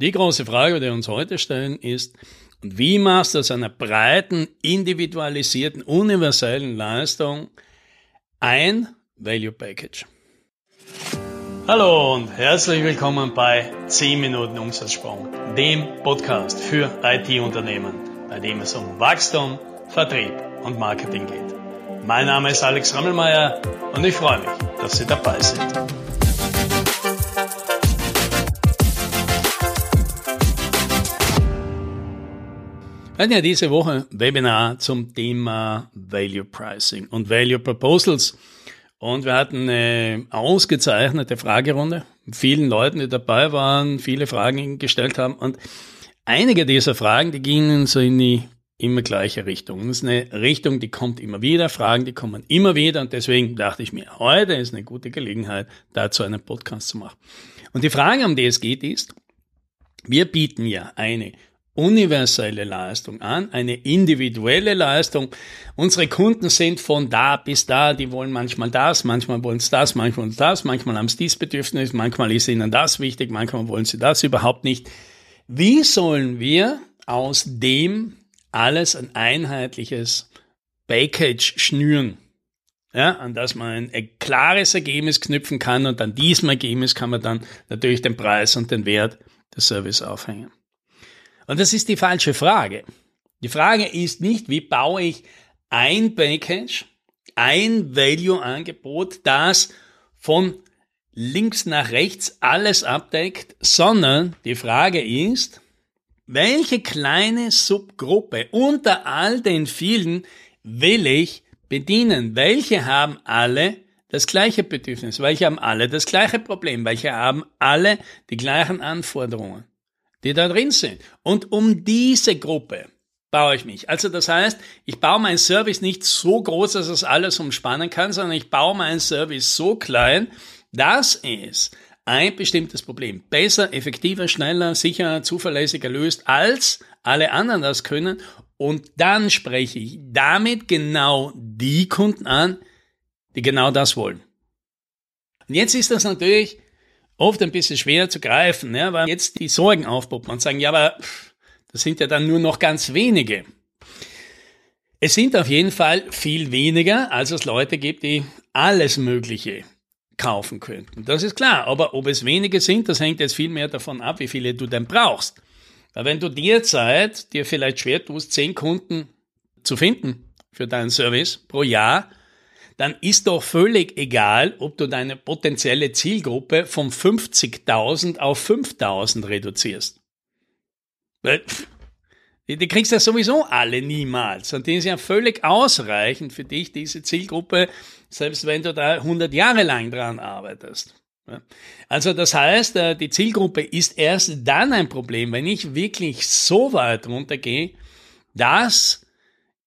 Die große Frage, die wir uns heute stellen, ist, wie machst du aus einer breiten, individualisierten, universellen Leistung ein Value Package? Hallo und herzlich willkommen bei 10 Minuten Umsatzsprung, dem Podcast für IT-Unternehmen, bei dem es um Wachstum, Vertrieb und Marketing geht. Mein Name ist Alex Rammelmeier und ich freue mich, dass Sie dabei sind. Wir hatten ja diese Woche Webinar zum Thema Value Pricing und Value Proposals. Und wir hatten eine ausgezeichnete Fragerunde vielen Leuten, die dabei waren, viele Fragen gestellt haben. Und einige dieser Fragen, die gingen so in die immer gleiche Richtung. Das ist eine Richtung, die kommt immer wieder, Fragen, die kommen immer wieder. Und deswegen dachte ich mir, heute ist eine gute Gelegenheit, dazu einen Podcast zu machen. Und die Frage, um die es geht, ist, wir bieten ja eine universelle Leistung an, eine individuelle Leistung. Unsere Kunden sind von da bis da, die wollen manchmal das, manchmal wollen sie das, manchmal wollen sie das, manchmal haben sie dies Bedürfnis, manchmal ist ihnen das wichtig, manchmal wollen sie das überhaupt nicht. Wie sollen wir aus dem alles ein einheitliches Package schnüren? Ja, an das man ein klares Ergebnis knüpfen kann und an diesem Ergebnis kann man dann natürlich den Preis und den Wert des Service aufhängen. Und das ist die falsche Frage. Die Frage ist nicht, wie baue ich ein Package, ein Value-Angebot, das von links nach rechts alles abdeckt, sondern die Frage ist, welche kleine Subgruppe unter all den vielen will ich bedienen? Welche haben alle das gleiche Bedürfnis? Welche haben alle das gleiche Problem? Welche haben alle die gleichen Anforderungen? Die da drin sind. Und um diese Gruppe baue ich mich. Also das heißt, ich baue meinen Service nicht so groß, dass es alles umspannen kann, sondern ich baue meinen Service so klein, dass es ein bestimmtes Problem besser, effektiver, schneller, sicherer, zuverlässiger löst, als alle anderen das können. Und dann spreche ich damit genau die Kunden an, die genau das wollen. Und jetzt ist das natürlich oft ein bisschen schwer zu greifen, ja, weil jetzt die Sorgen aufpoppen und sagen, ja, aber das sind ja dann nur noch ganz wenige. Es sind auf jeden Fall viel weniger, als es Leute gibt, die alles Mögliche kaufen könnten. Das ist klar. Aber ob es wenige sind, das hängt jetzt viel mehr davon ab, wie viele du denn brauchst. Weil wenn du derzeit dir vielleicht schwer tust, zehn Kunden zu finden für deinen Service pro Jahr, dann ist doch völlig egal, ob du deine potenzielle Zielgruppe von 50.000 auf 5.000 reduzierst. Weil, die kriegst ja sowieso alle niemals. Und die ist ja völlig ausreichend für dich, diese Zielgruppe, selbst wenn du da 100 Jahre lang dran arbeitest. Also das heißt, äh, die Zielgruppe ist erst dann ein Problem, wenn ich wirklich so weit runtergehe, dass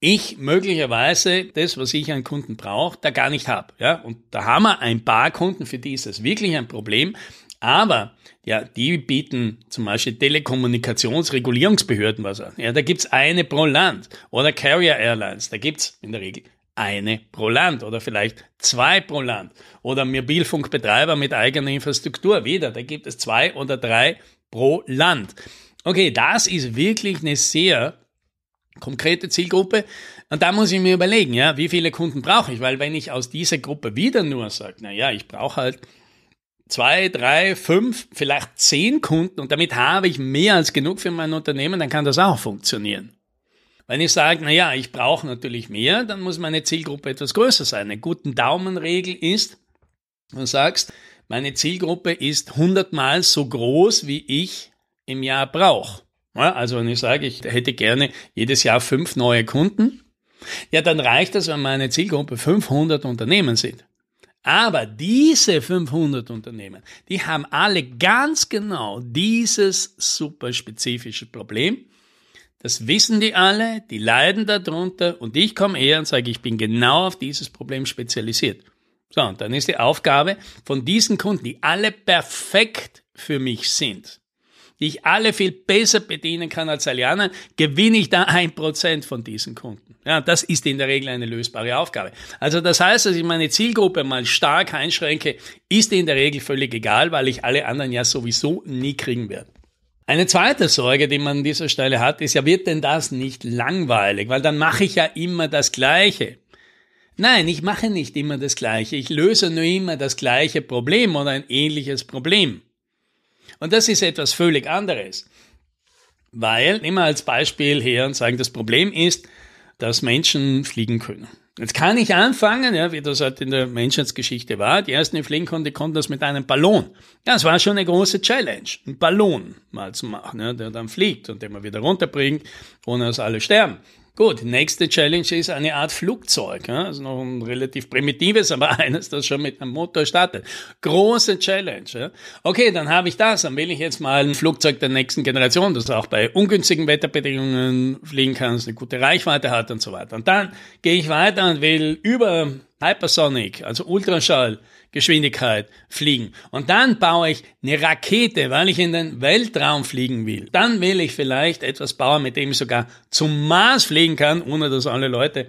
ich möglicherweise das, was ich an Kunden brauche, da gar nicht habe. Ja? Und da haben wir ein paar Kunden, für die ist das wirklich ein Problem. Aber ja, die bieten zum Beispiel Telekommunikationsregulierungsbehörden was an. Ja, da gibt's eine pro Land. Oder Carrier Airlines, da gibt's in der Regel eine pro Land oder vielleicht zwei pro Land. Oder Mobilfunkbetreiber mit eigener Infrastruktur, wieder, da gibt es zwei oder drei pro Land. Okay, das ist wirklich eine sehr konkrete Zielgruppe. Und da muss ich mir überlegen, ja, wie viele Kunden brauche ich? Weil wenn ich aus dieser Gruppe wieder nur sage, na ja, ich brauche halt zwei, drei, fünf, vielleicht zehn Kunden und damit habe ich mehr als genug für mein Unternehmen, dann kann das auch funktionieren. Wenn ich sage, na ja, ich brauche natürlich mehr, dann muss meine Zielgruppe etwas größer sein. Eine gute Daumenregel ist, du sagst, meine Zielgruppe ist hundertmal so groß, wie ich im Jahr brauche. Ja, also wenn ich sage, ich hätte gerne jedes Jahr fünf neue Kunden, ja, dann reicht das, wenn meine Zielgruppe 500 Unternehmen sind. Aber diese 500 Unternehmen, die haben alle ganz genau dieses super spezifische Problem. Das wissen die alle, die leiden darunter und ich komme eher und sage, ich bin genau auf dieses Problem spezialisiert. So, und dann ist die Aufgabe von diesen Kunden, die alle perfekt für mich sind, die ich alle viel besser bedienen kann als Aliana, gewinne ich da ein Prozent von diesen Kunden. Ja, das ist in der Regel eine lösbare Aufgabe. Also das heißt, dass ich meine Zielgruppe mal stark einschränke, ist in der Regel völlig egal, weil ich alle anderen ja sowieso nie kriegen werde. Eine zweite Sorge, die man an dieser Stelle hat, ist ja, wird denn das nicht langweilig? Weil dann mache ich ja immer das Gleiche. Nein, ich mache nicht immer das Gleiche. Ich löse nur immer das gleiche Problem oder ein ähnliches Problem. Und das ist etwas völlig anderes. Weil, nehmen wir als Beispiel her und sagen, das Problem ist, dass Menschen fliegen können. Jetzt kann ich anfangen, ja, wie das halt in der Menschheitsgeschichte war. Die ersten, die fliegen konnten, konnten das mit einem Ballon. Das war schon eine große Challenge, einen Ballon mal zu machen, ja, der dann fliegt und den man wieder runterbringt, ohne dass alle sterben. Gut, nächste Challenge ist eine Art Flugzeug. Also noch ein relativ primitives, aber eines, das schon mit einem Motor startet. Große Challenge. Okay, dann habe ich das. Dann will ich jetzt mal ein Flugzeug der nächsten Generation, das auch bei ungünstigen Wetterbedingungen fliegen kann, eine gute Reichweite hat und so weiter. Und dann gehe ich weiter und will über Hypersonic, also Ultraschall, Geschwindigkeit fliegen. Und dann baue ich eine Rakete, weil ich in den Weltraum fliegen will. Dann will ich vielleicht etwas bauen, mit dem ich sogar zum Mars fliegen kann, ohne dass alle Leute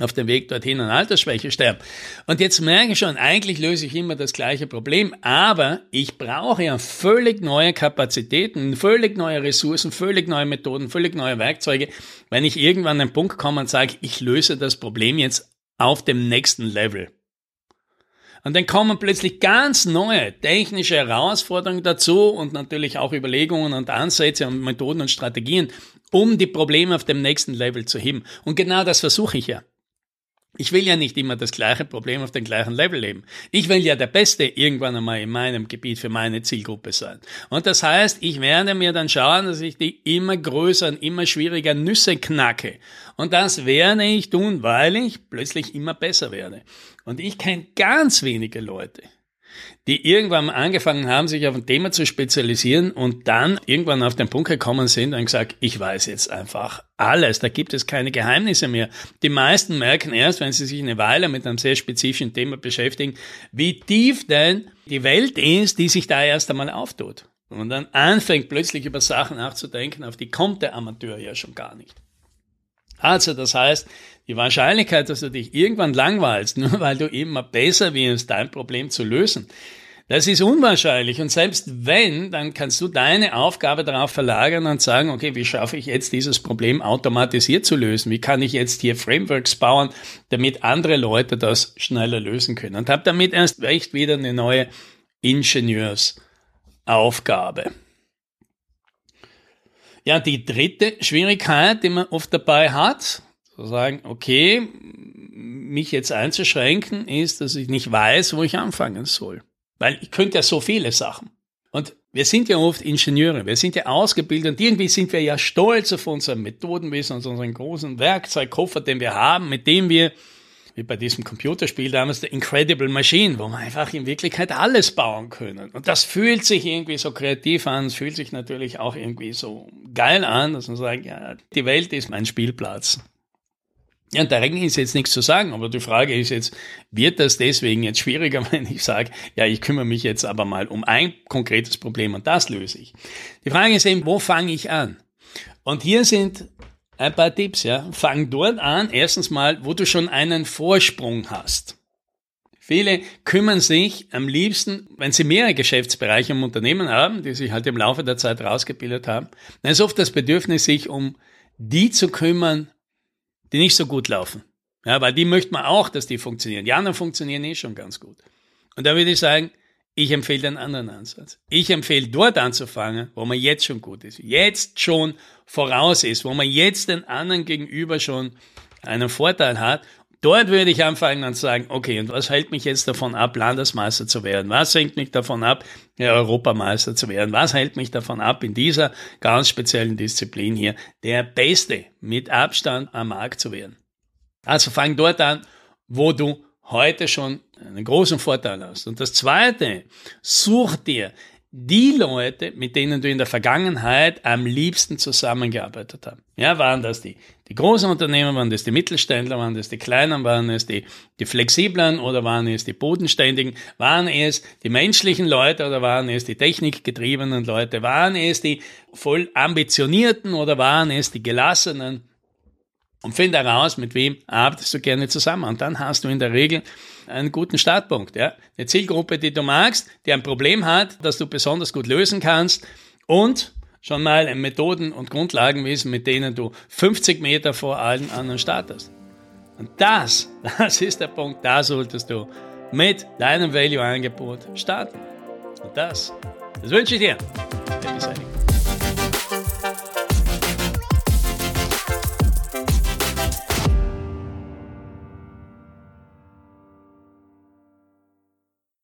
auf dem Weg dorthin an Altersschwäche sterben. Und jetzt merke ich schon, eigentlich löse ich immer das gleiche Problem, aber ich brauche ja völlig neue Kapazitäten, völlig neue Ressourcen, völlig neue Methoden, völlig neue Werkzeuge, wenn ich irgendwann an den Punkt komme und sage, ich löse das Problem jetzt auf dem nächsten Level. Und dann kommen plötzlich ganz neue technische Herausforderungen dazu und natürlich auch Überlegungen und Ansätze und Methoden und Strategien, um die Probleme auf dem nächsten Level zu heben. Und genau das versuche ich ja. Ich will ja nicht immer das gleiche Problem auf dem gleichen Level leben. Ich will ja der Beste irgendwann einmal in meinem Gebiet für meine Zielgruppe sein. Und das heißt, ich werde mir dann schauen, dass ich die immer größeren, immer schwieriger Nüsse knacke. Und das werde ich tun, weil ich plötzlich immer besser werde. Und ich kenne ganz wenige Leute, die irgendwann angefangen haben, sich auf ein Thema zu spezialisieren und dann irgendwann auf den Punkt gekommen sind und gesagt, ich weiß jetzt einfach alles, da gibt es keine Geheimnisse mehr. Die meisten merken erst, wenn sie sich eine Weile mit einem sehr spezifischen Thema beschäftigen, wie tief denn die Welt ist, die sich da erst einmal auftut. Und dann anfängt plötzlich über Sachen nachzudenken, auf die kommt der Amateur ja schon gar nicht. Also das heißt, die Wahrscheinlichkeit, dass du dich irgendwann langweilst, nur weil du immer besser wirst, dein Problem zu lösen, das ist unwahrscheinlich. Und selbst wenn, dann kannst du deine Aufgabe darauf verlagern und sagen, okay, wie schaffe ich jetzt dieses Problem automatisiert zu lösen? Wie kann ich jetzt hier Frameworks bauen, damit andere Leute das schneller lösen können? Und habe damit erst recht wieder eine neue Ingenieursaufgabe. Ja, die dritte Schwierigkeit, die man oft dabei hat, zu sagen, okay, mich jetzt einzuschränken, ist, dass ich nicht weiß, wo ich anfangen soll. Weil ich könnte ja so viele Sachen. Und wir sind ja oft Ingenieure, wir sind ja ausgebildet und irgendwie sind wir ja stolz auf unser Methodenwissen und unseren großen Werkzeugkoffer, den wir haben, mit dem wir wie bei diesem Computerspiel damals, The Incredible Machine, wo man einfach in Wirklichkeit alles bauen können. Und das fühlt sich irgendwie so kreativ an, es fühlt sich natürlich auch irgendwie so geil an, dass man sagt, ja, die Welt ist mein Spielplatz. Ja, und dagegen ist jetzt nichts zu sagen, aber die Frage ist jetzt, wird das deswegen jetzt schwieriger, wenn ich sage, ja, ich kümmere mich jetzt aber mal um ein konkretes Problem und das löse ich. Die Frage ist eben, wo fange ich an? Und hier sind ein paar Tipps, ja. Fang dort an, erstens mal, wo du schon einen Vorsprung hast. Viele kümmern sich am liebsten, wenn sie mehrere Geschäftsbereiche im Unternehmen haben, die sich halt im Laufe der Zeit rausgebildet haben, dann ist oft das Bedürfnis, sich um die zu kümmern, die nicht so gut laufen. Ja, weil die möchte man auch, dass die funktionieren. Die anderen funktionieren eh schon ganz gut. Und da würde ich sagen, ich empfehle den anderen Ansatz. Ich empfehle dort anzufangen, wo man jetzt schon gut ist, jetzt schon voraus ist, wo man jetzt den anderen gegenüber schon einen Vorteil hat. Dort würde ich anfangen und sagen, okay, und was hält mich jetzt davon ab, Landesmeister zu werden? Was hängt mich davon ab, Europameister zu werden? Was hält mich davon ab, in dieser ganz speziellen Disziplin hier der Beste mit Abstand am Markt zu werden? Also fang dort an, wo du heute schon einen großen Vorteil hast. Und das Zweite, such dir die Leute, mit denen du in der Vergangenheit am liebsten zusammengearbeitet hast. Ja, waren das die, die großen Unternehmen, waren das die Mittelständler, waren das die kleinen, waren es die, die flexiblen oder waren es die bodenständigen, waren es die menschlichen Leute oder waren es die technikgetriebenen Leute, waren es die voll ambitionierten oder waren es die gelassenen und finde heraus, mit wem arbeitest du gerne zusammen. Und dann hast du in der Regel einen guten Startpunkt. Ja? Eine Zielgruppe, die du magst, die ein Problem hat, das du besonders gut lösen kannst und schon mal Methoden und Grundlagen wissen, mit denen du 50 Meter vor allen anderen startest. Und das, das ist der Punkt, da solltest du mit deinem Value-Angebot starten. Und das, das wünsche ich dir. Happy.